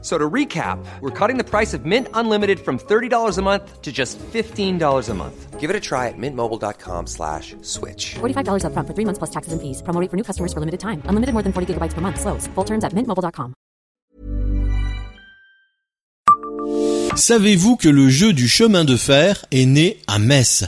So to recap, we're cutting the price of Mint Unlimited from $30 a month to just $15 a month. Give it a try at mintmobile.com slash switch. $45 upfront for three months plus taxes and fees. Promo rate for new customers for limited time. Unlimited more than 40 gigabytes per month. Slows. Full terms at mintmobile.com. Savez-vous que le jeu du chemin de fer est né à Metz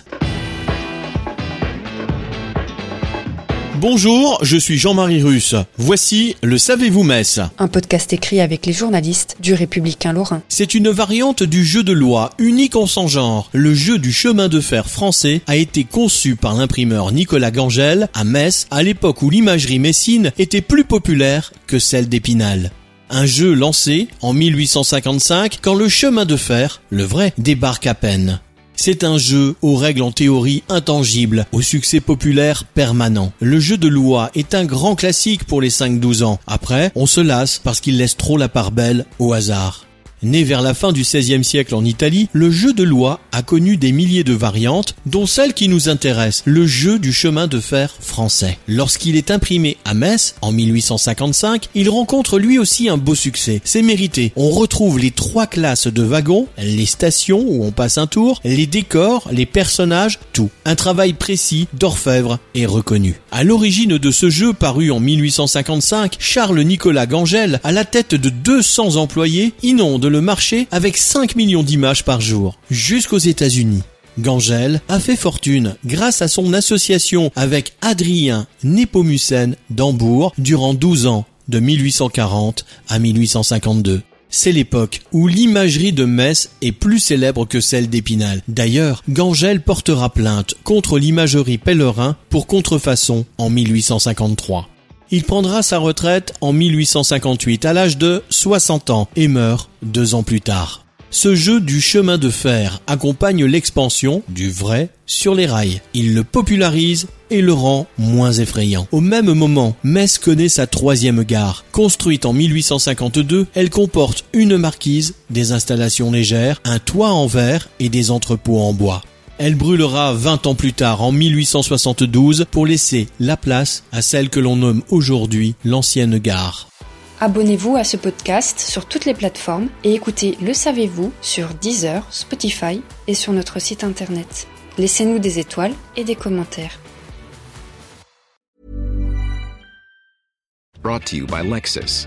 Bonjour, je suis Jean-Marie Russe. Voici le Savez-vous Metz Un podcast écrit avec les journalistes du Républicain Lorrain. C'est une variante du jeu de loi, unique en son genre. Le jeu du chemin de fer français a été conçu par l'imprimeur Nicolas Gangel à Metz à l'époque où l'imagerie messine était plus populaire que celle d'Épinal. Un jeu lancé en 1855 quand le chemin de fer, le vrai, débarque à peine. C'est un jeu aux règles en théorie intangibles, au succès populaire permanent. Le jeu de loi est un grand classique pour les 5-12 ans. Après, on se lasse parce qu'il laisse trop la part belle au hasard. Né vers la fin du XVIe siècle en Italie, le jeu de loi a connu des milliers de variantes, dont celle qui nous intéresse, le jeu du chemin de fer français. Lorsqu'il est imprimé à Metz, en 1855, il rencontre lui aussi un beau succès. C'est mérité. On retrouve les trois classes de wagons, les stations où on passe un tour, les décors, les personnages, tout. Un travail précis d'orfèvre et reconnu. À l'origine de ce jeu paru en 1855, Charles Nicolas Gangel, à la tête de 200 employés, inonde le marché avec 5 millions d'images par jour, jusqu'aux États-Unis. Gangel a fait fortune grâce à son association avec Adrien Nepomucène d'Hambourg durant 12 ans, de 1840 à 1852. C'est l'époque où l'imagerie de Metz est plus célèbre que celle d'Épinal. D'ailleurs, Gangel portera plainte contre l'imagerie pèlerin pour contrefaçon en 1853. Il prendra sa retraite en 1858 à l'âge de 60 ans et meurt deux ans plus tard. Ce jeu du chemin de fer accompagne l'expansion du vrai sur les rails. Il le popularise et le rend moins effrayant. Au même moment, Metz connaît sa troisième gare. Construite en 1852, elle comporte une marquise, des installations légères, un toit en verre et des entrepôts en bois. Elle brûlera 20 ans plus tard, en 1872, pour laisser la place à celle que l'on nomme aujourd'hui l'ancienne gare. Abonnez-vous à ce podcast sur toutes les plateformes et écoutez Le Savez-vous sur Deezer, Spotify et sur notre site internet. Laissez-nous des étoiles et des commentaires. Brought to you by Lexus.